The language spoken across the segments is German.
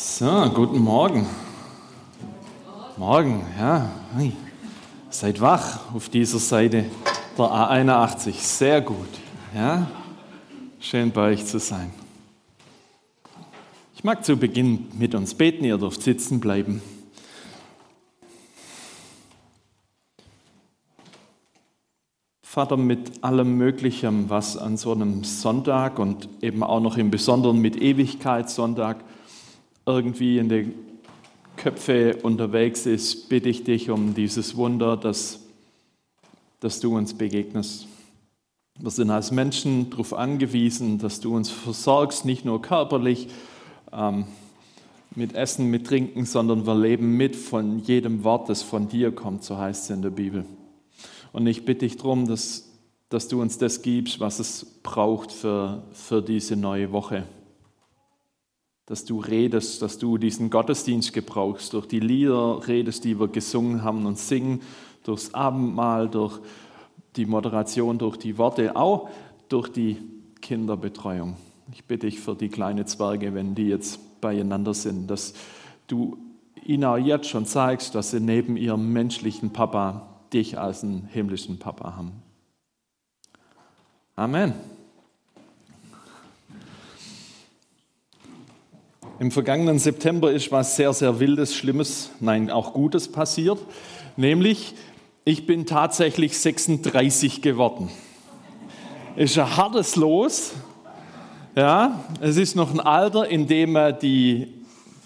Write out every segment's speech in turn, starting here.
So, guten Morgen. Morgen, ja. Seid wach auf dieser Seite der A81. Sehr gut. Ja? Schön bei euch zu sein. Ich mag zu Beginn mit uns beten, ihr dürft sitzen bleiben. Vater, mit allem Möglichen, was an so einem Sonntag und eben auch noch im Besonderen mit Ewigkeitssonntag irgendwie in den Köpfe unterwegs ist, bitte ich dich um dieses Wunder, dass, dass du uns begegnest. Wir sind als Menschen darauf angewiesen, dass du uns versorgst, nicht nur körperlich ähm, mit Essen, mit Trinken, sondern wir leben mit von jedem Wort, das von dir kommt, so heißt es in der Bibel. Und ich bitte dich darum, dass, dass du uns das gibst, was es braucht für, für diese neue Woche dass du redest, dass du diesen Gottesdienst gebrauchst, durch die Lieder redest, die wir gesungen haben und singen, durchs Abendmahl, durch die Moderation, durch die Worte, auch durch die Kinderbetreuung. Ich bitte dich für die kleinen Zwerge, wenn die jetzt beieinander sind, dass du ihnen auch jetzt schon zeigst, dass sie neben ihrem menschlichen Papa dich als einen himmlischen Papa haben. Amen. Im vergangenen September ist was sehr, sehr Wildes, Schlimmes, nein, auch Gutes passiert. Nämlich, ich bin tatsächlich 36 geworden. Ist ein hartes Los. Ja, es ist noch ein Alter, in dem man die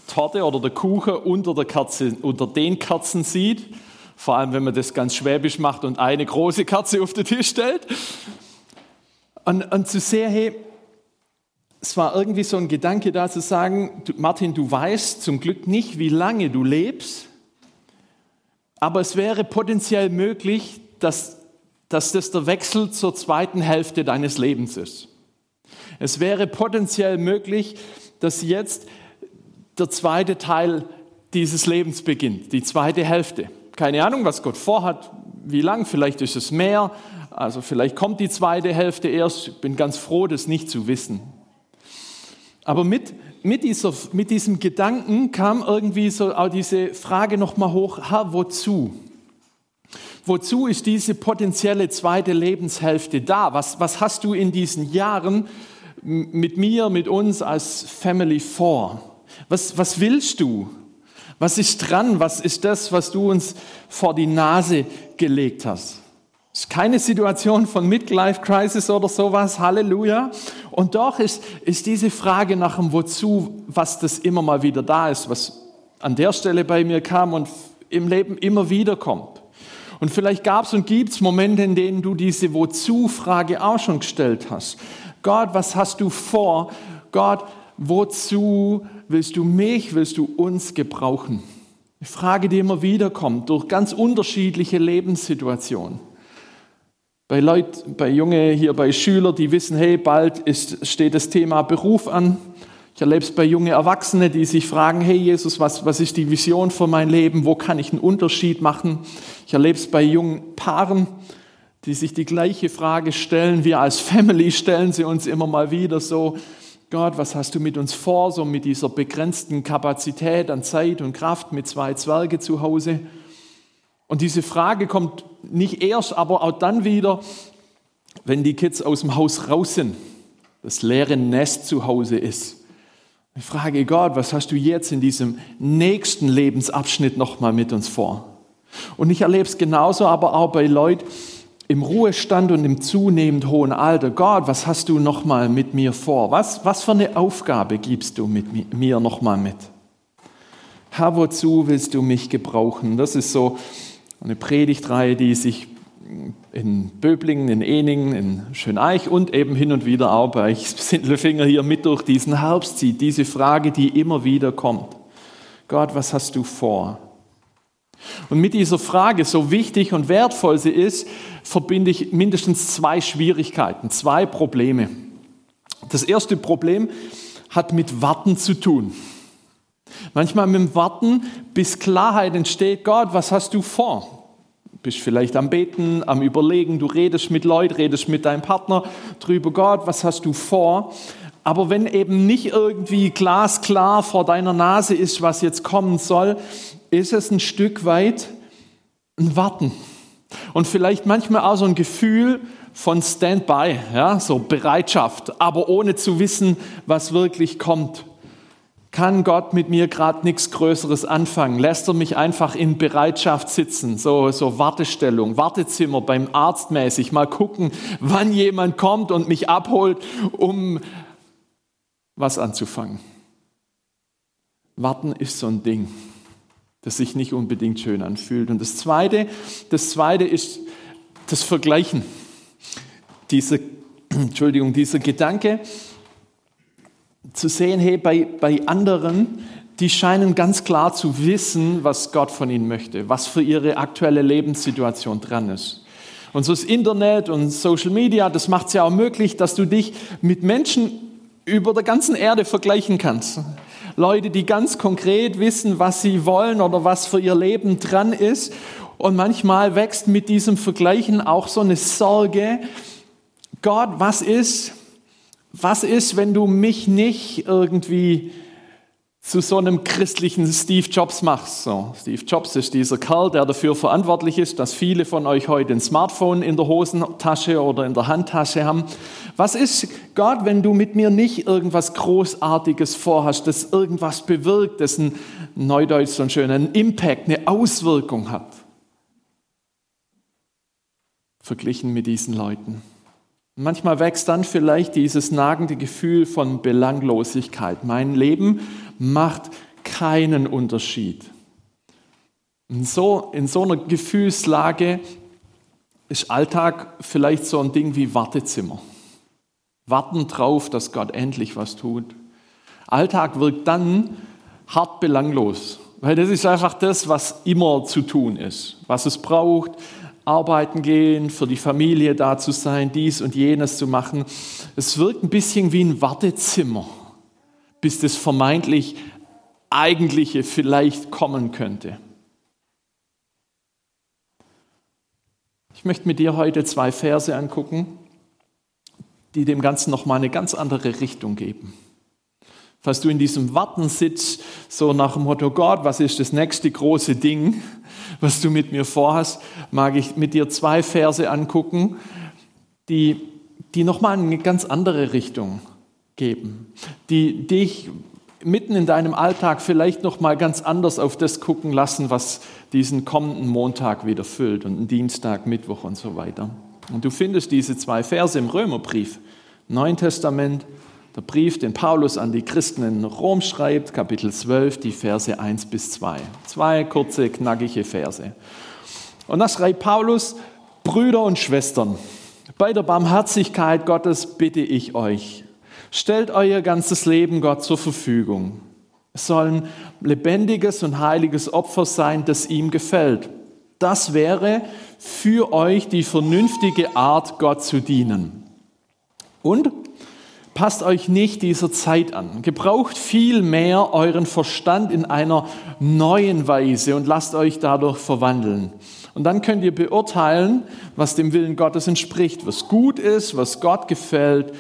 Torte oder der Kuchen unter, der Kerze, unter den Kerzen sieht. Vor allem, wenn man das ganz schwäbisch macht und eine große Kerze auf den Tisch stellt. Und, und zu sehen, hey, es war irgendwie so ein Gedanke da zu sagen, Martin, du weißt zum Glück nicht, wie lange du lebst, aber es wäre potenziell möglich, dass, dass das der Wechsel zur zweiten Hälfte deines Lebens ist. Es wäre potenziell möglich, dass jetzt der zweite Teil dieses Lebens beginnt, die zweite Hälfte. Keine Ahnung, was Gott vorhat, wie lang, vielleicht ist es mehr, also vielleicht kommt die zweite Hälfte erst. Ich bin ganz froh, das nicht zu wissen. Aber mit, mit, dieser, mit diesem Gedanken kam irgendwie so auch diese Frage nochmal hoch, Herr, wozu? Wozu ist diese potenzielle zweite Lebenshälfte da? Was, was hast du in diesen Jahren mit mir, mit uns als Family vor? Was, was willst du? Was ist dran? Was ist das, was du uns vor die Nase gelegt hast? Ist keine Situation von Midlife Crisis oder sowas, Halleluja. Und doch ist, ist diese Frage nach dem Wozu, was das immer mal wieder da ist, was an der Stelle bei mir kam und im Leben immer wieder kommt. Und vielleicht gab es und gibt es Momente, in denen du diese Wozu-Frage auch schon gestellt hast. Gott, was hast du vor? Gott, wozu willst du mich, willst du uns gebrauchen? Eine Frage, die immer wieder kommt durch ganz unterschiedliche Lebenssituationen bei Leuten, bei Junge hier, bei Schülern, die wissen, hey, bald ist, steht das Thema Beruf an. Ich erlebe es bei jungen Erwachsenen, die sich fragen, hey Jesus, was, was ist die Vision für mein Leben? Wo kann ich einen Unterschied machen? Ich erlebe es bei jungen Paaren, die sich die gleiche Frage stellen. Wir als Family stellen sie uns immer mal wieder so, Gott, was hast du mit uns vor, so mit dieser begrenzten Kapazität an Zeit und Kraft mit zwei Zwerge zu Hause? Und diese Frage kommt nicht erst, aber auch dann wieder, wenn die Kids aus dem Haus raus sind, das leere Nest zu Hause ist. Ich frage Gott, was hast du jetzt in diesem nächsten Lebensabschnitt nochmal mit uns vor? Und ich erlebe es genauso, aber auch bei Leuten im Ruhestand und im zunehmend hohen Alter. Gott, was hast du nochmal mit mir vor? Was, was für eine Aufgabe gibst du mit mir nochmal mit? Herr, wozu willst du mich gebrauchen? Das ist so eine Predigtreihe, die sich in Böblingen, in Eningen, in Schöneich und eben hin und wieder auch bei Sindelfinger hier mit durch diesen Herbst zieht. Diese Frage, die immer wieder kommt. Gott, was hast du vor? Und mit dieser Frage, so wichtig und wertvoll sie ist, verbinde ich mindestens zwei Schwierigkeiten, zwei Probleme. Das erste Problem hat mit Warten zu tun. Manchmal mit dem Warten, bis Klarheit entsteht, Gott, was hast du vor? Bist vielleicht am Beten, am Überlegen, du redest mit Leuten, redest mit deinem Partner drüber, Gott, was hast du vor? Aber wenn eben nicht irgendwie glasklar vor deiner Nase ist, was jetzt kommen soll, ist es ein Stück weit ein Warten. Und vielleicht manchmal auch so ein Gefühl von Standby, ja, so Bereitschaft, aber ohne zu wissen, was wirklich kommt. Kann Gott mit mir gerade nichts Größeres anfangen? Lässt er mich einfach in Bereitschaft sitzen, so, so Wartestellung, Wartezimmer beim Arzt mäßig, mal gucken, wann jemand kommt und mich abholt, um was anzufangen. Warten ist so ein Ding, das sich nicht unbedingt schön anfühlt. Und das Zweite, das Zweite ist das Vergleichen. Diese, Entschuldigung, dieser Gedanke zu sehen, hey, bei, bei anderen, die scheinen ganz klar zu wissen, was Gott von ihnen möchte, was für ihre aktuelle Lebenssituation dran ist. Und so das Internet und Social Media, das macht es ja auch möglich, dass du dich mit Menschen über der ganzen Erde vergleichen kannst. Leute, die ganz konkret wissen, was sie wollen oder was für ihr Leben dran ist. Und manchmal wächst mit diesem Vergleichen auch so eine Sorge, Gott, was ist, was ist, wenn du mich nicht irgendwie zu so einem christlichen Steve Jobs machst. So, Steve Jobs ist dieser Kerl, der dafür verantwortlich ist, dass viele von euch heute ein Smartphone in der Hosentasche oder in der Handtasche haben. Was ist, Gott, wenn du mit mir nicht irgendwas Großartiges vorhast, das irgendwas bewirkt, das ein Neudeutsch so ein schönen Impact, eine Auswirkung hat? Verglichen mit diesen Leuten. Manchmal wächst dann vielleicht dieses nagende Gefühl von Belanglosigkeit. Mein Leben macht keinen Unterschied. In so, in so einer Gefühlslage ist Alltag vielleicht so ein Ding wie Wartezimmer. Warten drauf, dass Gott endlich was tut. Alltag wirkt dann hart belanglos, weil das ist einfach das, was immer zu tun ist, was es braucht, arbeiten gehen, für die Familie da zu sein, dies und jenes zu machen. Es wirkt ein bisschen wie ein Wartezimmer, bis das vermeintlich Eigentliche vielleicht kommen könnte. Ich möchte mit dir heute zwei Verse angucken, die dem Ganzen nochmal eine ganz andere Richtung geben. Falls du in diesem Warten sitzt, so nach dem Motto, Gott, was ist das nächste große Ding, was du mit mir vorhast, mag ich mit dir zwei Verse angucken, die, die nochmal eine ganz andere Richtung geben, die dich mitten in deinem Alltag vielleicht nochmal ganz anders auf das gucken lassen, was diesen kommenden Montag wieder füllt und Dienstag, Mittwoch und so weiter. Und du findest diese zwei Verse im Römerbrief, Neuen Testament, der Brief, den Paulus an die Christen in Rom schreibt, Kapitel 12, die Verse 1 bis 2. Zwei kurze, knackige Verse. Und da schreibt Paulus, Brüder und Schwestern, bei der Barmherzigkeit Gottes bitte ich euch, stellt euer ganzes Leben Gott zur Verfügung. Es soll ein lebendiges und heiliges Opfer sein, das ihm gefällt. Das wäre für euch die vernünftige Art, Gott zu dienen. Und Passt euch nicht dieser Zeit an. Gebraucht viel mehr euren Verstand in einer neuen Weise und lasst euch dadurch verwandeln. Und dann könnt ihr beurteilen, was dem Willen Gottes entspricht, was gut ist, was Gott gefällt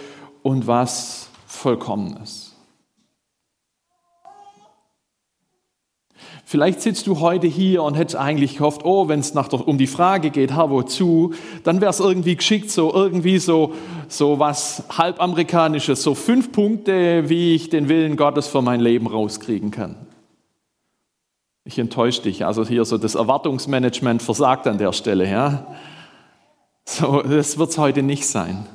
und was vollkommen ist. Vielleicht sitzt du heute hier und hättest eigentlich gehofft, oh, wenn es um die Frage geht, Herr, wozu, dann wäre es irgendwie geschickt, so irgendwie so, so was halbamerikanisches, so fünf Punkte, wie ich den Willen Gottes für mein Leben rauskriegen kann. Ich enttäusche dich, also hier so das Erwartungsmanagement versagt an der Stelle, ja. So, das wird es heute nicht sein.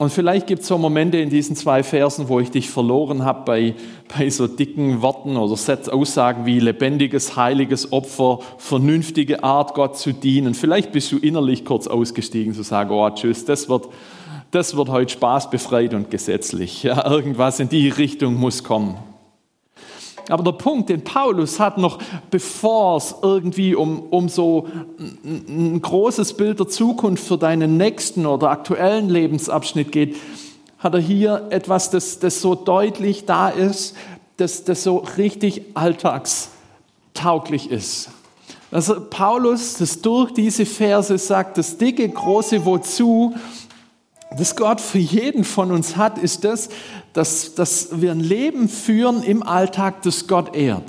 Und vielleicht gibt es so Momente in diesen zwei Versen, wo ich dich verloren habe bei, bei so dicken Worten oder Aussagen wie lebendiges, heiliges Opfer, vernünftige Art, Gott zu dienen. Vielleicht bist du innerlich kurz ausgestiegen zu sagen, oh tschüss, das wird, das wird heute Spaß befreit und gesetzlich. Ja, irgendwas in die Richtung muss kommen. Aber der Punkt, den Paulus hat noch, bevor es irgendwie um, um so ein, ein großes Bild der Zukunft für deinen nächsten oder aktuellen Lebensabschnitt geht, hat er hier etwas, das, das so deutlich da ist, das, das so richtig alltagstauglich ist. Also Paulus, das durch diese Verse sagt, das dicke, große Wozu das Gott für jeden von uns hat, ist das, dass, dass wir ein Leben führen im Alltag, das Gott ehrt.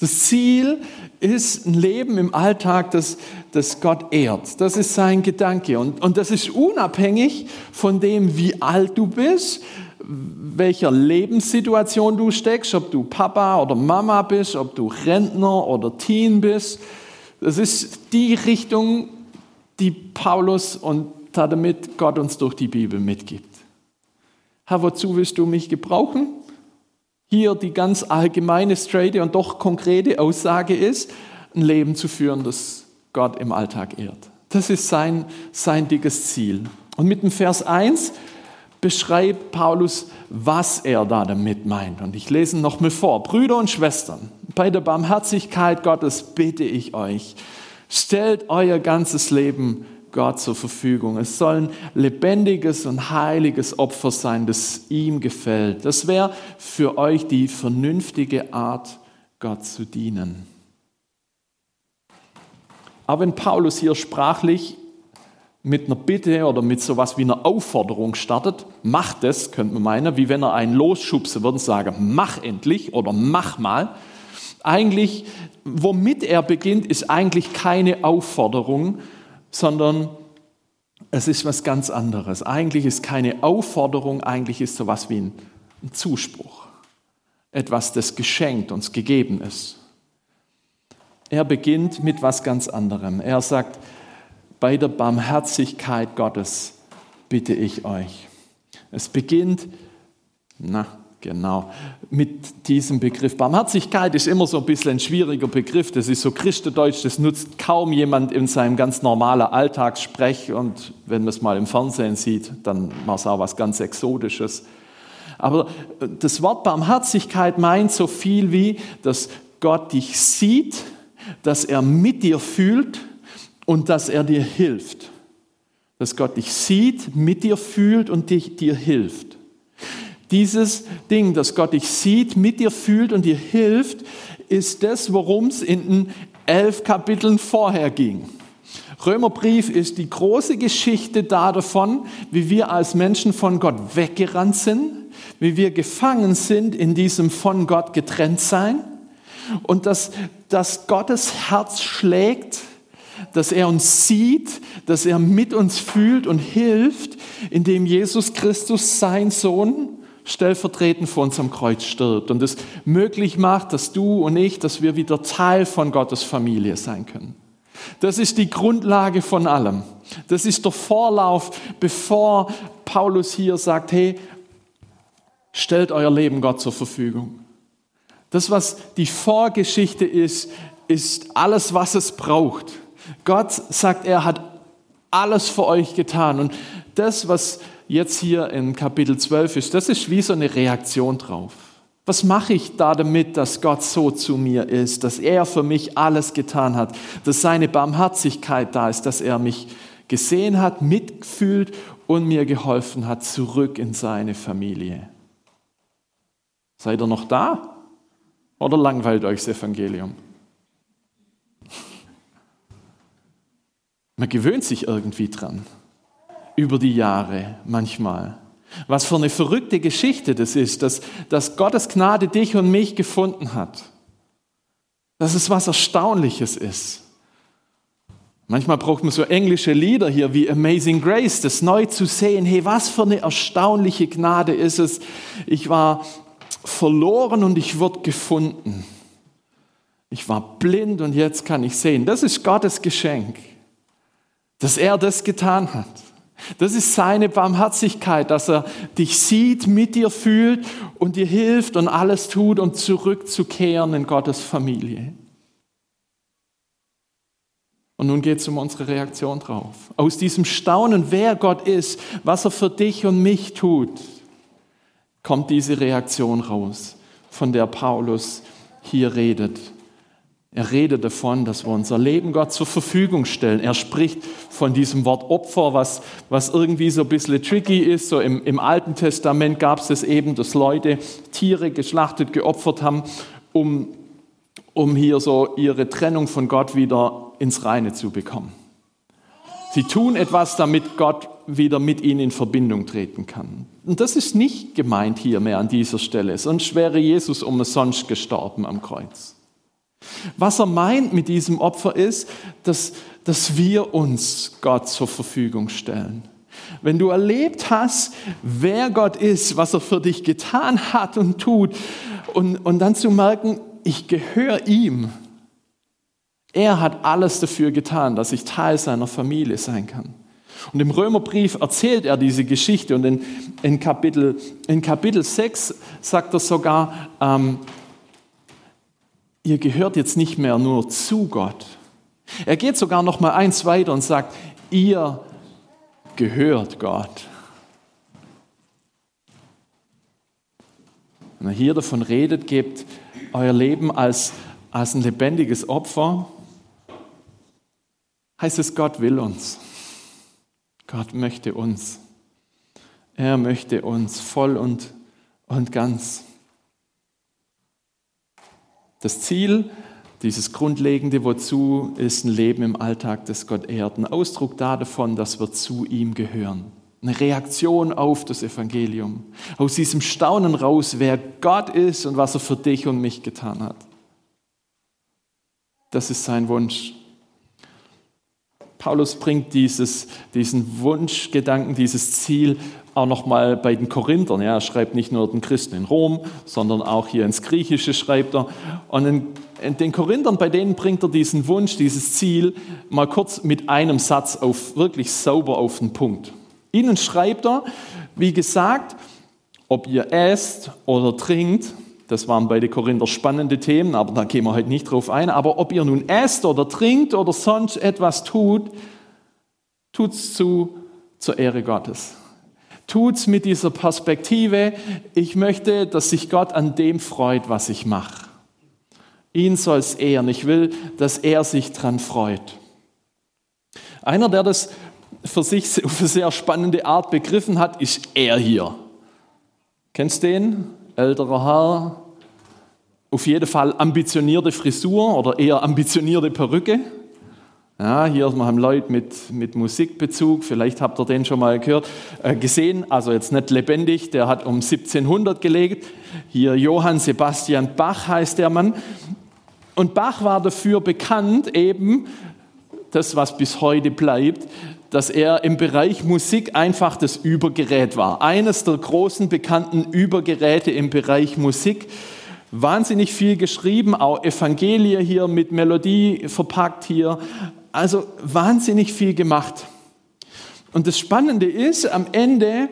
Das Ziel ist ein Leben im Alltag, das, das Gott ehrt. Das ist sein Gedanke. Und, und das ist unabhängig von dem, wie alt du bist, welcher Lebenssituation du steckst, ob du Papa oder Mama bist, ob du Rentner oder Teen bist. Das ist die Richtung, die Paulus und damit Gott uns durch die Bibel mitgibt. Herr, wozu willst du mich gebrauchen? Hier die ganz allgemeine, straighte und doch konkrete Aussage ist, ein Leben zu führen, das Gott im Alltag ehrt. Das ist sein, sein dickes Ziel. Und mit dem Vers 1 beschreibt Paulus, was er da damit meint. Und ich lese noch mal vor. Brüder und Schwestern, bei der Barmherzigkeit Gottes bitte ich euch, stellt euer ganzes Leben Gott zur Verfügung. Es soll ein lebendiges und heiliges Opfer sein, das ihm gefällt. Das wäre für euch die vernünftige Art, Gott zu dienen. Aber wenn Paulus hier sprachlich mit einer Bitte oder mit so etwas wie einer Aufforderung startet, macht es, könnte man meinen, wie wenn er einen losschubsen würde und sagen, mach endlich oder mach mal. Eigentlich, womit er beginnt, ist eigentlich keine Aufforderung, sondern es ist was ganz anderes. Eigentlich ist keine Aufforderung, eigentlich ist so etwas wie ein, ein Zuspruch. Etwas, das geschenkt, uns gegeben ist. Er beginnt mit was ganz anderem. Er sagt, bei der Barmherzigkeit Gottes bitte ich euch. Es beginnt, na genau, mit diesem Begriff. Barmherzigkeit ist immer so ein bisschen ein schwieriger Begriff. Das ist so Christendeutsch, das nutzt kaum jemand in seinem ganz normalen Alltagssprech. Und wenn man es mal im Fernsehen sieht, dann war es auch was ganz Exotisches. Aber das Wort Barmherzigkeit meint so viel wie, dass Gott dich sieht, dass er mit dir fühlt und dass er dir hilft. Dass Gott dich sieht, mit dir fühlt und dich, dir hilft. Dieses Ding, dass Gott dich sieht, mit dir fühlt und dir hilft, ist das, worum es in den elf Kapiteln vorher ging. Römerbrief ist die große Geschichte da davon, wie wir als Menschen von Gott weggerannt sind, wie wir gefangen sind in diesem von Gott getrennt sein und dass, dass Gottes Herz schlägt dass er uns sieht, dass er mit uns fühlt und hilft, indem Jesus Christus, sein Sohn, stellvertretend vor uns am Kreuz stirbt und es möglich macht, dass du und ich, dass wir wieder Teil von Gottes Familie sein können. Das ist die Grundlage von allem. Das ist der Vorlauf, bevor Paulus hier sagt, hey, stellt euer Leben Gott zur Verfügung. Das, was die Vorgeschichte ist, ist alles, was es braucht Gott sagt, er hat alles für euch getan. Und das, was jetzt hier in Kapitel 12 ist, das ist wie so eine Reaktion drauf. Was mache ich da damit, dass Gott so zu mir ist, dass er für mich alles getan hat, dass seine Barmherzigkeit da ist, dass er mich gesehen hat, mitfühlt und mir geholfen hat, zurück in seine Familie? Seid ihr noch da? Oder langweilt euch das Evangelium? Man gewöhnt sich irgendwie dran. Über die Jahre manchmal. Was für eine verrückte Geschichte das ist, dass, dass Gottes Gnade dich und mich gefunden hat. Dass es was Erstaunliches ist. Manchmal braucht man so englische Lieder hier wie Amazing Grace, das neu zu sehen. Hey, was für eine erstaunliche Gnade ist es. Ich war verloren und ich wurde gefunden. Ich war blind und jetzt kann ich sehen. Das ist Gottes Geschenk dass er das getan hat. Das ist seine Barmherzigkeit, dass er dich sieht, mit dir fühlt und dir hilft und alles tut, um zurückzukehren in Gottes Familie. Und nun geht es um unsere Reaktion drauf. Aus diesem Staunen, wer Gott ist, was er für dich und mich tut, kommt diese Reaktion raus, von der Paulus hier redet. Er redet davon, dass wir unser Leben Gott zur Verfügung stellen. Er spricht von diesem Wort Opfer, was, was irgendwie so ein bisschen tricky ist. So im, im Alten Testament gab es es eben, dass Leute Tiere geschlachtet, geopfert haben, um, um hier so ihre Trennung von Gott wieder ins Reine zu bekommen. Sie tun etwas, damit Gott wieder mit ihnen in Verbindung treten kann. Und das ist nicht gemeint hier mehr an dieser Stelle, sonst wäre Jesus umsonst gestorben am Kreuz. Was er meint mit diesem Opfer ist, dass, dass wir uns Gott zur Verfügung stellen. Wenn du erlebt hast, wer Gott ist, was er für dich getan hat und tut, und, und dann zu merken, ich gehöre ihm. Er hat alles dafür getan, dass ich Teil seiner Familie sein kann. Und im Römerbrief erzählt er diese Geschichte und in, in, Kapitel, in Kapitel 6 sagt er sogar, ähm, ihr gehört jetzt nicht mehr nur zu Gott. Er geht sogar noch mal eins weiter und sagt, ihr gehört Gott. Wenn er hier davon redet, gebt euer Leben als, als ein lebendiges Opfer, heißt es, Gott will uns. Gott möchte uns. Er möchte uns voll und, und ganz. Das Ziel, dieses grundlegende Wozu, ist ein Leben im Alltag, das Gott ehrt. Ein Ausdruck davon, dass wir zu ihm gehören. Eine Reaktion auf das Evangelium. Aus diesem Staunen raus, wer Gott ist und was er für dich und mich getan hat. Das ist sein Wunsch. Paulus bringt dieses, diesen Wunschgedanken, dieses Ziel auch nochmal bei den Korinthern. Ja, er schreibt nicht nur den Christen in Rom, sondern auch hier ins Griechische schreibt er. Und in, in den Korinthern, bei denen bringt er diesen Wunsch, dieses Ziel mal kurz mit einem Satz auf, wirklich sauber auf den Punkt. Ihnen schreibt er, wie gesagt, ob ihr esst oder trinkt, das waren bei den Korinther spannende Themen, aber da gehen wir heute nicht drauf ein. Aber ob ihr nun esst oder trinkt oder sonst etwas tut, tut es zu, zur Ehre Gottes. Tut es mit dieser Perspektive, ich möchte, dass sich Gott an dem freut, was ich mache. Ihn soll es ehren. Ich will, dass er sich daran freut. Einer, der das für sich auf eine sehr spannende Art begriffen hat, ist er hier. Kennst du den? älterer Herr, auf jeden Fall ambitionierte Frisur oder eher ambitionierte Perücke. Ja, hier haben Leute mit, mit Musikbezug, vielleicht habt ihr den schon mal gehört, äh, gesehen, also jetzt nicht lebendig, der hat um 1700 gelegt. Hier Johann Sebastian Bach heißt der Mann. Und Bach war dafür bekannt, eben das, was bis heute bleibt, dass er im Bereich Musik einfach das Übergerät war. Eines der großen bekannten Übergeräte im Bereich Musik. Wahnsinnig viel geschrieben, auch Evangelie hier mit Melodie verpackt hier. Also wahnsinnig viel gemacht. Und das Spannende ist, am Ende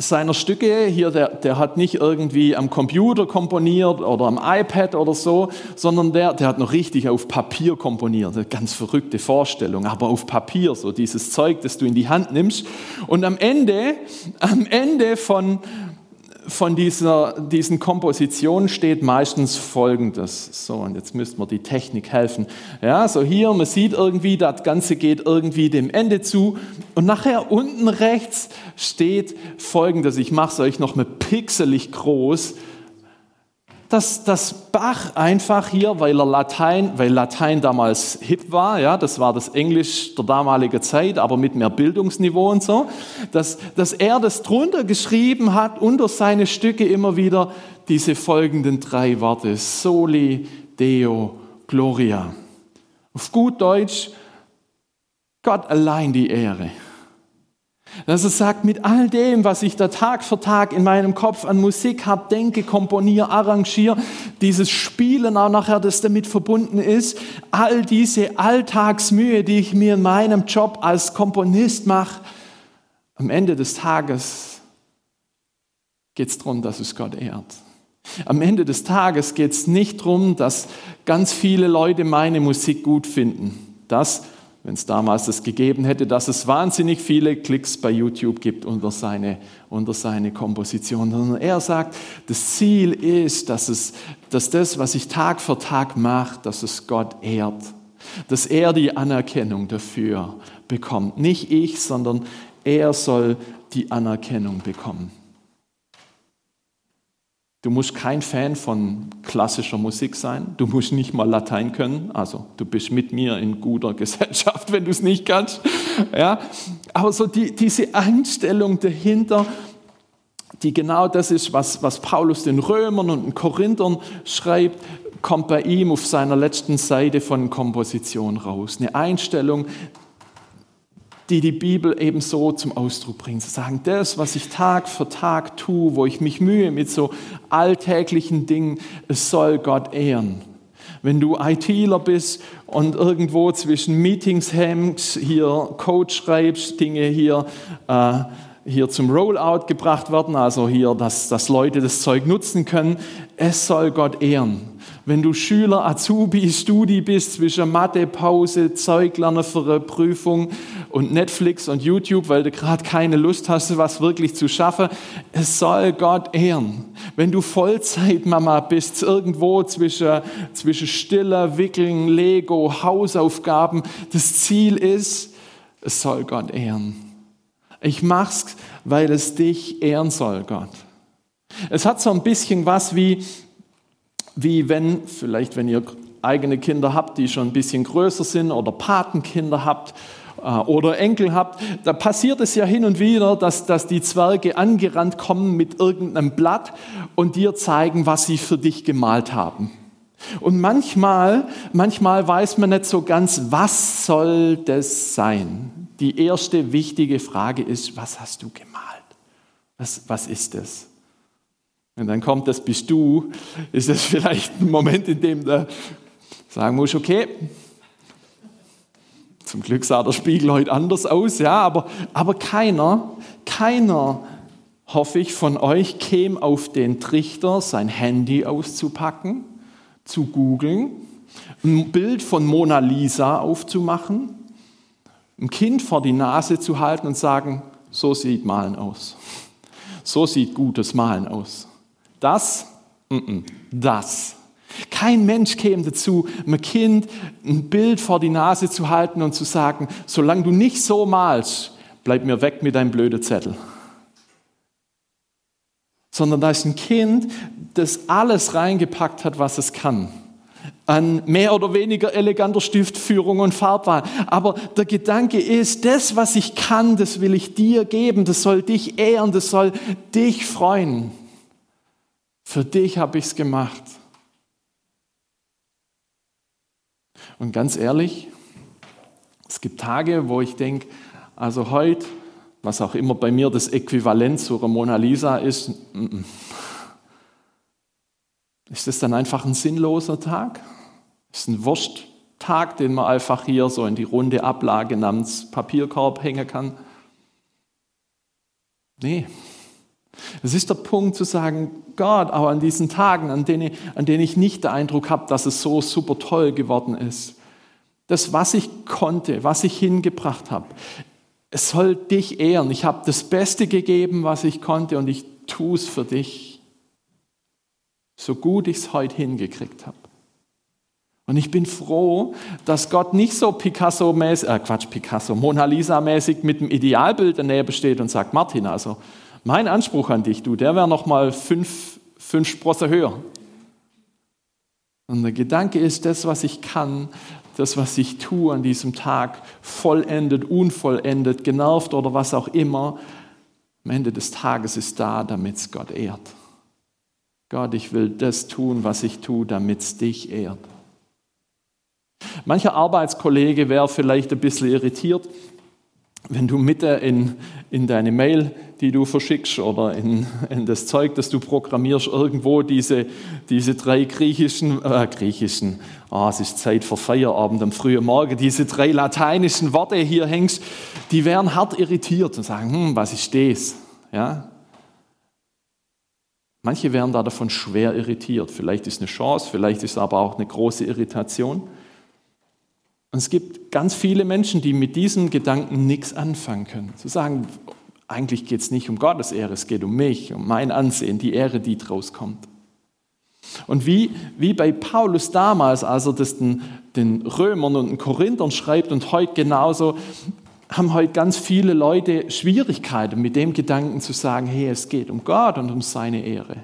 seiner Stücke, hier, der, der hat nicht irgendwie am Computer komponiert oder am iPad oder so, sondern der, der hat noch richtig auf Papier komponiert. Eine ganz verrückte Vorstellung, aber auf Papier, so dieses Zeug, das du in die Hand nimmst. Und am Ende, am Ende von, von dieser, diesen Kompositionen steht meistens Folgendes. So, und jetzt müssten wir die Technik helfen. Ja, so hier, man sieht irgendwie, das Ganze geht irgendwie dem Ende zu. Und nachher unten rechts steht Folgendes. Ich mache es euch noch mal pixelig groß dass, dass Bach einfach hier, weil er Latein, weil Latein damals hip war, ja, das war das Englisch der damaligen Zeit, aber mit mehr Bildungsniveau und so, dass, dass er das drunter geschrieben hat, unter seine Stücke immer wieder diese folgenden drei Worte, Soli Deo Gloria. Auf gut Deutsch, Gott allein die Ehre. Dass er sagt, mit all dem, was ich da Tag für Tag in meinem Kopf an Musik habe, denke, komponiere, arrangiere, dieses Spielen auch nachher, das damit verbunden ist, all diese Alltagsmühe, die ich mir in meinem Job als Komponist mache, am Ende des Tages geht es darum, dass es Gott ehrt. Am Ende des Tages geht es nicht darum, dass ganz viele Leute meine Musik gut finden. Das wenn es damals das gegeben hätte, dass es wahnsinnig viele Klicks bei YouTube gibt unter seine, unter seine Komposition. Sondern er sagt, das Ziel ist, dass, es, dass das, was ich Tag für Tag mache, dass es Gott ehrt. Dass er die Anerkennung dafür bekommt. Nicht ich, sondern er soll die Anerkennung bekommen. Du musst kein Fan von klassischer Musik sein. Du musst nicht mal Latein können. Also du bist mit mir in guter Gesellschaft, wenn du es nicht kannst. Ja? Aber so die, diese Einstellung dahinter, die genau das ist, was, was Paulus den Römern und den Korinthern schreibt, kommt bei ihm auf seiner letzten Seite von Komposition raus. Eine Einstellung, die die Bibel eben so zum Ausdruck bringt. Zu sagen, das, was ich Tag für Tag tue, wo ich mich mühe mit so alltäglichen Dingen, es soll Gott ehren. Wenn du ITler bist und irgendwo zwischen Meetings hängst, hier Code schreibst, Dinge hier, äh, hier zum Rollout gebracht werden, also hier, dass, dass Leute das Zeug nutzen können, es soll Gott ehren wenn du Schüler, Azubi, Studi bist, zwischen Mathe, Pause, Zeuglernen für eine Prüfung und Netflix und YouTube, weil du gerade keine Lust hast, was wirklich zu schaffen, es soll Gott ehren. Wenn du Vollzeitmama bist, irgendwo zwischen, zwischen Stille, Wickeln, Lego, Hausaufgaben, das Ziel ist, es soll Gott ehren. Ich mach's, weil es dich ehren soll, Gott. Es hat so ein bisschen was wie, wie wenn, vielleicht wenn ihr eigene Kinder habt, die schon ein bisschen größer sind oder Patenkinder habt äh, oder Enkel habt, da passiert es ja hin und wieder, dass, dass die Zwerge angerannt kommen mit irgendeinem Blatt und dir zeigen, was sie für dich gemalt haben. Und manchmal, manchmal weiß man nicht so ganz, was soll das sein? Die erste wichtige Frage ist, was hast du gemalt? Was, was ist das? Und dann kommt, das bist du, ist es vielleicht ein Moment, in dem du sagen musst, okay, zum Glück sah der Spiegel heute anders aus, ja, aber, aber keiner, keiner, hoffe ich, von euch käme auf den Trichter, sein Handy auszupacken, zu googeln, ein Bild von Mona Lisa aufzumachen, ein Kind vor die Nase zu halten und sagen, so sieht Malen aus. So sieht gutes Malen aus. Das, das. Kein Mensch käme dazu, einem Kind ein Bild vor die Nase zu halten und zu sagen, solange du nicht so malst, bleib mir weg mit deinem blöden Zettel. Sondern da ist ein Kind, das alles reingepackt hat, was es kann. An mehr oder weniger eleganter Stiftführung und Farbwahl. Aber der Gedanke ist, das, was ich kann, das will ich dir geben, das soll dich ehren, das soll dich freuen. Für dich habe ich es gemacht. Und ganz ehrlich, es gibt Tage, wo ich denke, also heute, was auch immer bei mir das Äquivalent zur Mona Lisa ist, ist das dann einfach ein sinnloser Tag? Ist ein Wursttag, den man einfach hier so in die runde Ablage namens Papierkorb hängen kann? Nee, es ist der Punkt zu sagen, Gott, aber an diesen Tagen, an denen, an denen ich nicht den Eindruck habe, dass es so super toll geworden ist, das, was ich konnte, was ich hingebracht habe, es soll dich ehren. Ich habe das Beste gegeben, was ich konnte und ich tue es für dich, so gut ich es heute hingekriegt habe. Und ich bin froh, dass Gott nicht so Picasso-mäßig, äh Quatsch, Picasso, Mona Lisa-mäßig mit dem Idealbild daneben steht und sagt, Martin, also mein Anspruch an dich, du, der wäre noch mal fünf, fünf Sprosse höher. Und der Gedanke ist, das, was ich kann, das, was ich tue an diesem Tag, vollendet, unvollendet, genervt oder was auch immer, am Ende des Tages ist da, damit es Gott ehrt. Gott, ich will das tun, was ich tue, damit es dich ehrt. Mancher Arbeitskollege wäre vielleicht ein bisschen irritiert, wenn du Mitte in, in deine Mail, die du verschickst oder in, in das Zeug, das du programmierst, irgendwo diese, diese drei griechischen, äh, griechischen, ah, es ist Zeit für Feierabend am frühen Morgen, diese drei lateinischen Worte hier hängst, die wären hart irritiert und sagen, hm, was ist das? Ja? Manche wären da davon schwer irritiert. Vielleicht ist eine Chance, vielleicht ist aber auch eine große Irritation. Und es gibt ganz viele Menschen, die mit diesem Gedanken nichts anfangen können. Zu sagen, eigentlich geht es nicht um Gottes Ehre, es geht um mich, um mein Ansehen, die Ehre, die draus kommt. Und wie, wie bei Paulus damals, als er das den, den Römern und den Korinthern schreibt und heute genauso, haben heute ganz viele Leute Schwierigkeiten mit dem Gedanken zu sagen, hey, es geht um Gott und um seine Ehre.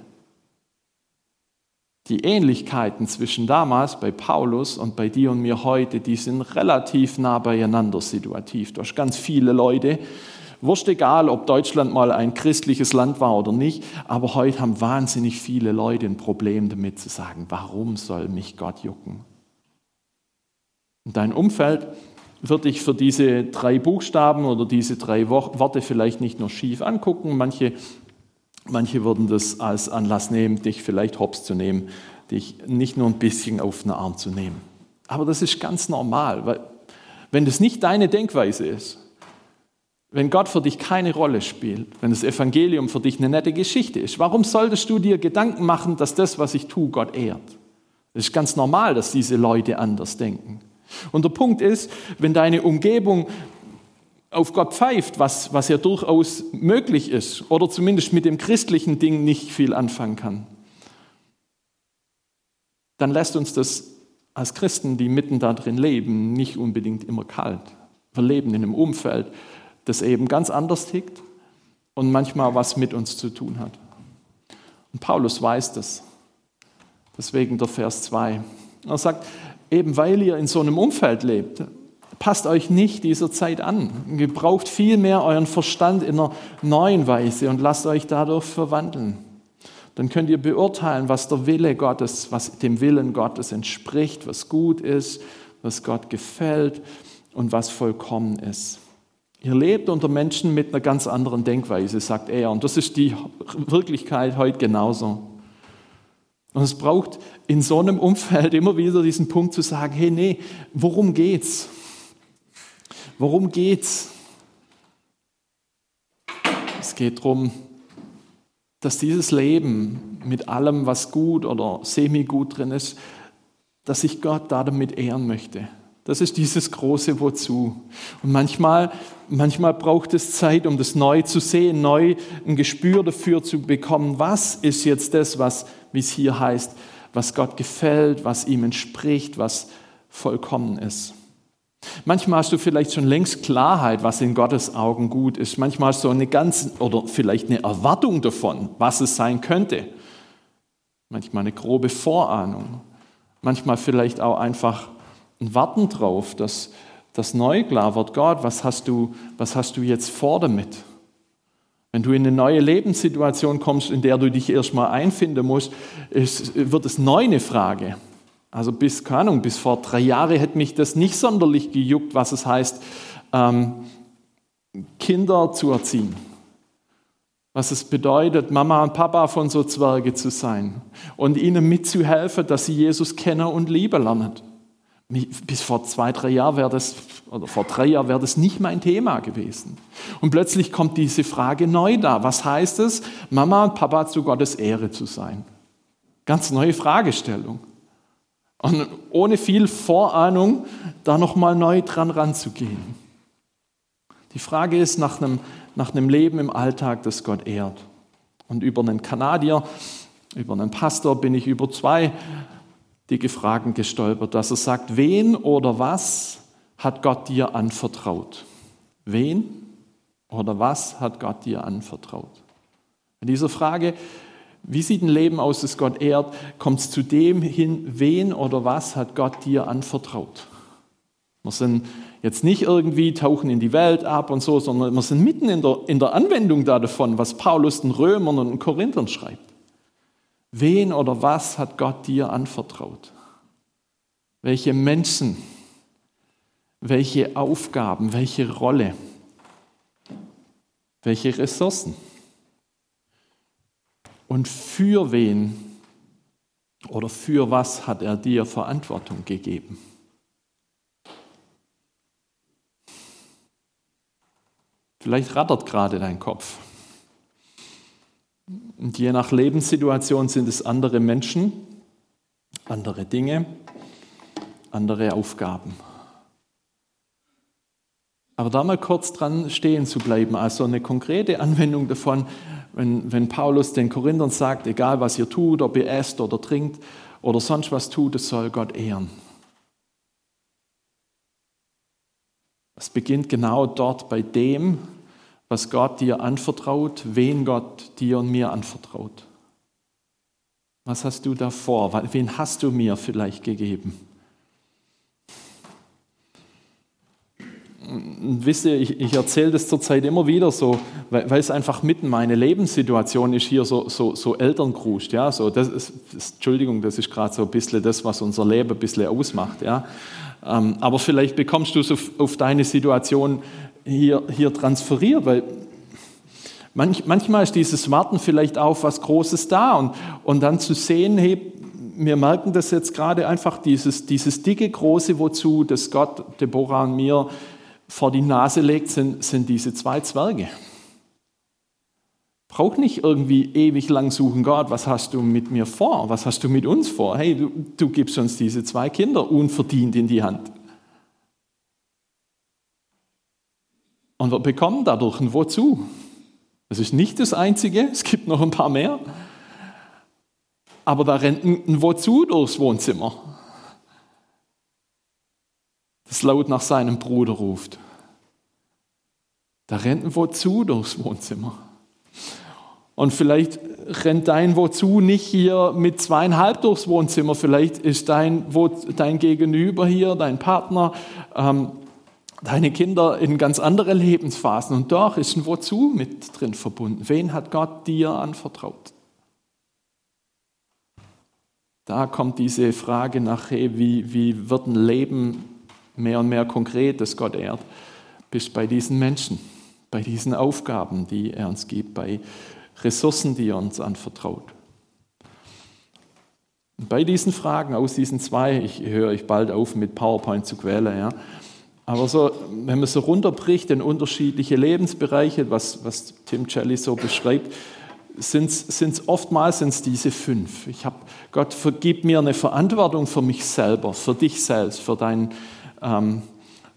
Die Ähnlichkeiten zwischen damals bei Paulus und bei dir und mir heute, die sind relativ nah beieinander situativ. Du hast ganz viele Leute, wurscht egal, ob Deutschland mal ein christliches Land war oder nicht, aber heute haben wahnsinnig viele Leute ein Problem damit zu sagen, warum soll mich Gott jucken? Und dein Umfeld wird dich für diese drei Buchstaben oder diese drei Worte vielleicht nicht nur schief angucken, manche Manche würden das als Anlass nehmen, dich vielleicht hops zu nehmen, dich nicht nur ein bisschen auf den Arm zu nehmen. Aber das ist ganz normal, weil wenn das nicht deine Denkweise ist, wenn Gott für dich keine Rolle spielt, wenn das Evangelium für dich eine nette Geschichte ist, warum solltest du dir Gedanken machen, dass das, was ich tue, Gott ehrt? Es ist ganz normal, dass diese Leute anders denken. Und der Punkt ist, wenn deine Umgebung auf Gott pfeift, was, was ja durchaus möglich ist oder zumindest mit dem christlichen Ding nicht viel anfangen kann, dann lässt uns das als Christen, die mitten da drin leben, nicht unbedingt immer kalt. Wir leben in einem Umfeld, das eben ganz anders tickt und manchmal was mit uns zu tun hat. Und Paulus weiß das. Deswegen der Vers 2. Er sagt, eben weil ihr in so einem Umfeld lebt, passt euch nicht dieser Zeit an. Gebraucht vielmehr euren Verstand in einer neuen Weise und lasst euch dadurch verwandeln. Dann könnt ihr beurteilen, was der Wille Gottes, was dem Willen Gottes entspricht, was gut ist, was Gott gefällt und was vollkommen ist. Ihr lebt unter Menschen mit einer ganz anderen Denkweise, sagt er. Und das ist die Wirklichkeit heute genauso. Und es braucht in so einem Umfeld immer wieder diesen Punkt zu sagen, hey, nee, worum geht's? Worum geht's? Es geht darum, dass dieses Leben mit allem, was gut oder semi-gut drin ist, dass ich Gott damit ehren möchte. Das ist dieses große Wozu. Und manchmal, manchmal braucht es Zeit, um das neu zu sehen, neu ein Gespür dafür zu bekommen, was ist jetzt das, was, wie es hier heißt, was Gott gefällt, was ihm entspricht, was vollkommen ist. Manchmal hast du vielleicht schon längst Klarheit, was in Gottes Augen gut ist. Manchmal hast du eine ganz oder vielleicht eine Erwartung davon, was es sein könnte. Manchmal eine grobe Vorahnung. Manchmal vielleicht auch einfach ein Warten drauf, dass das neu klar wird. Gott, was hast du, was hast du jetzt vor damit? Wenn du in eine neue Lebenssituation kommst, in der du dich erstmal einfinden musst, ist, wird es neu eine Frage. Also bis, keine Ahnung, bis vor drei Jahren hätte mich das nicht sonderlich gejuckt, was es heißt, ähm, Kinder zu erziehen. Was es bedeutet, Mama und Papa von so Zwerge zu sein und ihnen mitzuhelfen, dass sie Jesus kennen und lieben lernen. Bis vor zwei, drei Jahren wäre das, oder vor drei Jahren wäre das nicht mein Thema gewesen. Und plötzlich kommt diese Frage neu da. Was heißt es, Mama und Papa zu Gottes Ehre zu sein? Ganz neue Fragestellung. Und ohne viel Vorahnung da nochmal neu dran ranzugehen. Die Frage ist nach einem, nach einem Leben im Alltag, das Gott ehrt. Und über einen Kanadier, über einen Pastor bin ich über zwei dicke Fragen gestolpert, dass er sagt, wen oder was hat Gott dir anvertraut? Wen oder was hat Gott dir anvertraut? In dieser Frage wie sieht ein Leben aus, das Gott ehrt? Kommt es zu dem hin, wen oder was hat Gott dir anvertraut? Wir sind jetzt nicht irgendwie tauchen in die Welt ab und so, sondern wir sind mitten in der, in der Anwendung da davon, was Paulus den Römern und den Korinthern schreibt. Wen oder was hat Gott dir anvertraut? Welche Menschen, welche Aufgaben, welche Rolle, welche Ressourcen? Und für wen oder für was hat er dir Verantwortung gegeben? Vielleicht rattert gerade dein Kopf. Und je nach Lebenssituation sind es andere Menschen, andere Dinge, andere Aufgaben. Aber da mal kurz dran stehen zu bleiben, also eine konkrete Anwendung davon, wenn, wenn Paulus den Korinthern sagt, egal was ihr tut, ob ihr esst oder trinkt oder sonst was tut, es soll Gott ehren. Es beginnt genau dort bei dem, was Gott dir anvertraut, wen Gott dir und mir anvertraut. Was hast du da vor? Wen hast du mir vielleicht gegeben? Wisst ihr, ich, ich erzähle das zurzeit immer wieder so, weil, weil, es einfach mitten meine Lebenssituation ist hier so, so, so Elternkruscht. Ja? So, das ist, das, Entschuldigung, das ist gerade so ein bisschen das, was unser Leben ein bisschen ausmacht. Ja? Ähm, aber vielleicht bekommst du es auf, auf deine Situation hier, hier transferiert, weil manch, manchmal ist dieses Warten vielleicht auf was Großes da und, und dann zu sehen, hey, wir merken das jetzt gerade einfach, dieses, dieses dicke, große Wozu, das Gott, Deborah und mir vor die Nase legt, sind, sind diese zwei Zwerge. Brauch nicht irgendwie ewig lang suchen, Gott, was hast du mit mir vor? Was hast du mit uns vor? Hey, du, du gibst uns diese zwei Kinder unverdient in die Hand. Und wir bekommen dadurch ein Wozu. Das ist nicht das Einzige, es gibt noch ein paar mehr. Aber da rennt ein Wozu durchs Wohnzimmer, das laut nach seinem Bruder ruft. Da rennt ein Wozu durchs Wohnzimmer. Und vielleicht rennt dein Wozu nicht hier mit zweieinhalb durchs Wohnzimmer. Vielleicht ist dein, dein Gegenüber hier, dein Partner, ähm, deine Kinder in ganz andere Lebensphasen. Und doch ist ein Wozu mit drin verbunden. Wen hat Gott dir anvertraut? Da kommt diese Frage nach, hey, wie, wie wird ein Leben mehr und mehr konkret, das Gott ehrt, bis bei diesen Menschen bei diesen Aufgaben, die er uns gibt, bei Ressourcen, die er uns anvertraut. Und bei diesen Fragen aus diesen zwei, ich höre ich bald auf mit PowerPoint zu quälen, ja, aber so, wenn man so runterbricht in unterschiedliche Lebensbereiche, was, was Tim Celli so beschreibt, sind es oftmals sind's diese fünf. Ich habe, Gott vergib mir eine Verantwortung für mich selber, für dich selbst, für dein ähm,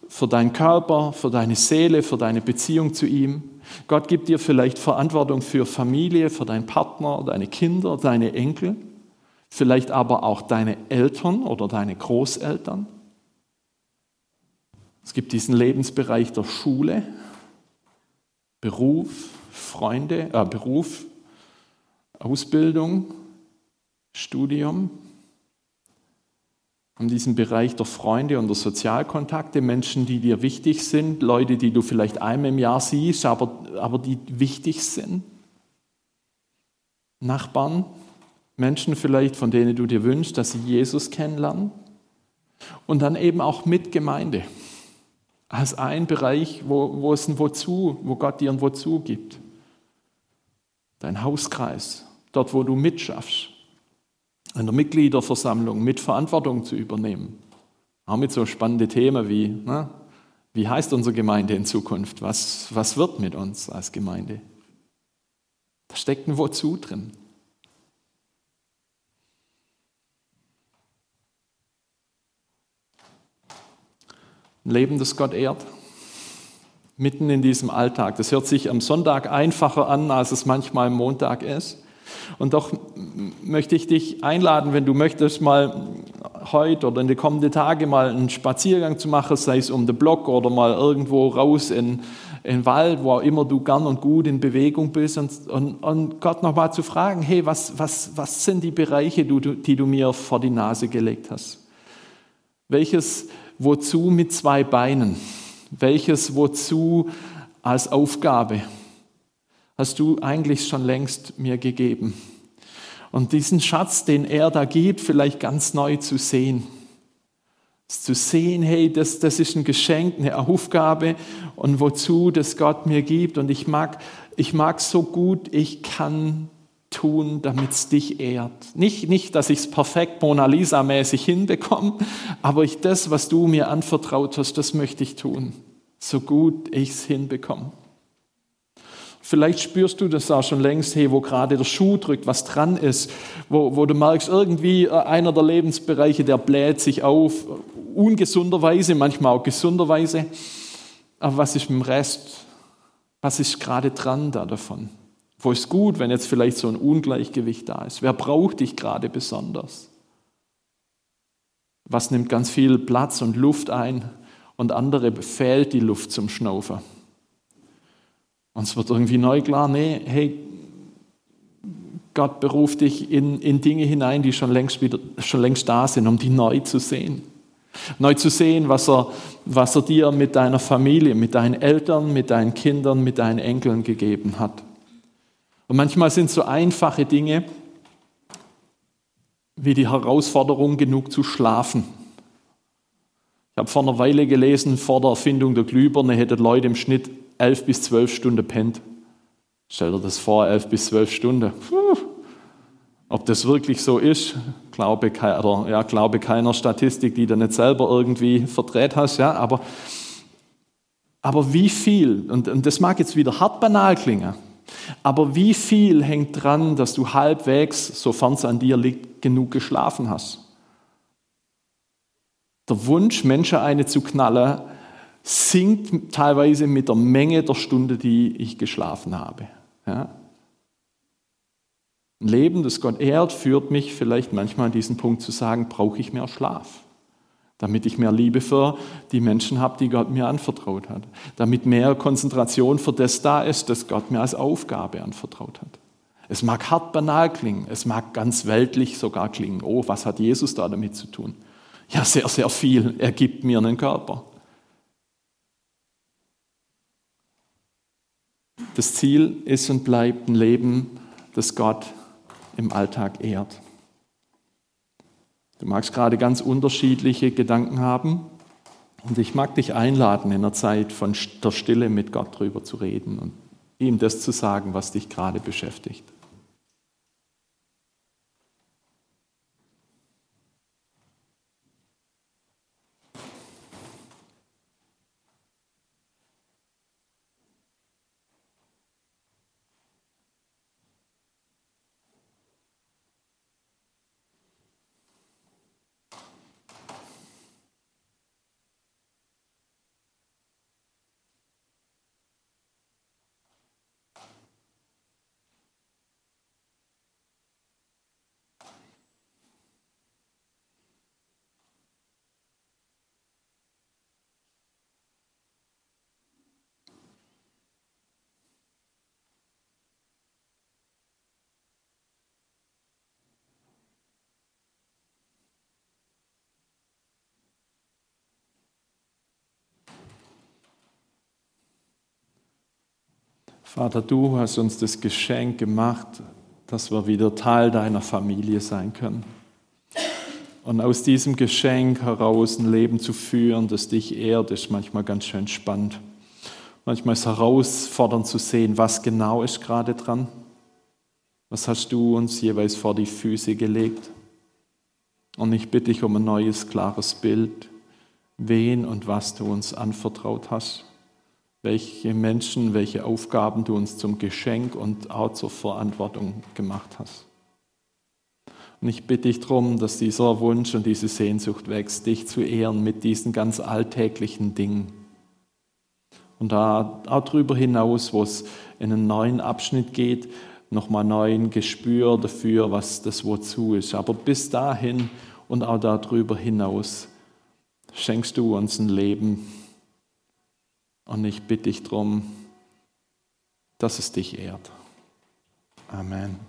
für deinen Körper, für deine Seele, für deine Beziehung zu ihm. Gott gibt dir vielleicht Verantwortung für Familie, für deinen Partner, deine Kinder, deine Enkel, vielleicht aber auch deine Eltern oder deine Großeltern. Es gibt diesen Lebensbereich der Schule, Beruf, Freunde, äh, Beruf, Ausbildung, Studium, in diesem Bereich der Freunde und der Sozialkontakte, Menschen, die dir wichtig sind, Leute, die du vielleicht einmal im Jahr siehst, aber, aber die wichtig sind. Nachbarn, Menschen vielleicht, von denen du dir wünschst, dass sie Jesus kennenlernen. Und dann eben auch mit Gemeinde. Als ein Bereich, wo, wo es ein Wozu, wo Gott dir ein Wozu gibt. Dein Hauskreis, dort, wo du mitschaffst in der Mitgliederversammlung mit Verantwortung zu übernehmen. Auch mit so spannenden Themen wie, ne, wie heißt unsere Gemeinde in Zukunft? Was, was wird mit uns als Gemeinde? Da steckt ein Wozu drin. Ein Leben, das Gott ehrt, mitten in diesem Alltag. Das hört sich am Sonntag einfacher an, als es manchmal am Montag ist. Und doch möchte ich dich einladen, wenn du möchtest, mal heute oder in den kommenden Tagen mal einen Spaziergang zu machen, sei es um den Block oder mal irgendwo raus in, in den Wald, wo auch immer du gern und gut in Bewegung bist und, und, und Gott nochmal zu fragen, hey, was, was, was sind die Bereiche, die du mir vor die Nase gelegt hast? Welches wozu mit zwei Beinen? Welches wozu als Aufgabe? Hast du eigentlich schon längst mir gegeben. Und diesen Schatz, den er da gibt, vielleicht ganz neu zu sehen. Zu sehen, hey, das, das ist ein Geschenk, eine Aufgabe und wozu das Gott mir gibt. Und ich mag, ich mag so gut, ich kann tun, damit es dich ehrt. Nicht, nicht dass ich es perfekt Mona Lisa-mäßig hinbekomme, aber ich das, was du mir anvertraut hast, das möchte ich tun. So gut ich es hinbekomme. Vielleicht spürst du das auch schon längst, hey, wo gerade der Schuh drückt, was dran ist, wo, wo du merkst, irgendwie äh, einer der Lebensbereiche, der bläht sich auf, ungesunderweise, manchmal auch gesunderweise. Aber was ist mit dem Rest? Was ist gerade dran da davon? Wo ist gut, wenn jetzt vielleicht so ein Ungleichgewicht da ist? Wer braucht dich gerade besonders? Was nimmt ganz viel Platz und Luft ein und andere fehlt die Luft zum Schnaufen? Und es wird irgendwie neu klar, nee, hey, Gott beruft dich in, in Dinge hinein, die schon längst, wieder, schon längst da sind, um die neu zu sehen. Neu zu sehen, was er, was er dir mit deiner Familie, mit deinen Eltern, mit deinen Kindern, mit deinen Enkeln gegeben hat. Und manchmal sind so einfache Dinge wie die Herausforderung, genug zu schlafen. Ich habe vor einer Weile gelesen, vor der Erfindung der Glühbirne hätten Leute im Schnitt elf bis zwölf Stunden pennt. Stell dir das vor, elf bis zwölf Stunden. Puh. Ob das wirklich so ist, glaube, oder, ja, glaube keiner Statistik, die du nicht selber irgendwie verdreht hast. Ja, aber, aber wie viel, und, und das mag jetzt wieder hart banal klingen, aber wie viel hängt dran, dass du halbwegs, sofern es an dir liegt, genug geschlafen hast? Der Wunsch, Menschen eine zu knallen, sinkt teilweise mit der Menge der Stunde, die ich geschlafen habe. Ja? Ein Leben, das Gott ehrt, führt mich vielleicht manchmal an diesen Punkt zu sagen, brauche ich mehr Schlaf, damit ich mehr Liebe für die Menschen habe, die Gott mir anvertraut hat, damit mehr Konzentration für das da ist, das Gott mir als Aufgabe anvertraut hat. Es mag hart banal klingen, es mag ganz weltlich sogar klingen. Oh, was hat Jesus da damit zu tun? Ja, sehr, sehr viel. Er gibt mir einen Körper. Das Ziel ist und bleibt ein Leben, das Gott im Alltag ehrt. Du magst gerade ganz unterschiedliche Gedanken haben und ich mag dich einladen, in der Zeit von der Stille mit Gott drüber zu reden und ihm das zu sagen, was dich gerade beschäftigt. Vater, du hast uns das Geschenk gemacht, dass wir wieder Teil deiner Familie sein können. Und aus diesem Geschenk heraus ein Leben zu führen, das dich ehrt, ist manchmal ganz schön spannend. Manchmal ist es herausfordernd zu sehen, was genau ist gerade dran. Was hast du uns jeweils vor die Füße gelegt? Und ich bitte dich um ein neues, klares Bild, wen und was du uns anvertraut hast welche Menschen, welche Aufgaben du uns zum Geschenk und auch zur Verantwortung gemacht hast. Und ich bitte dich darum, dass dieser Wunsch und diese Sehnsucht wächst, dich zu ehren mit diesen ganz alltäglichen Dingen. Und da auch darüber hinaus, wo es in einen neuen Abschnitt geht, nochmal neuen Gespür dafür, was das Wozu ist. Aber bis dahin und auch darüber hinaus schenkst du uns ein Leben, und ich bitte dich darum, dass es dich ehrt. Amen.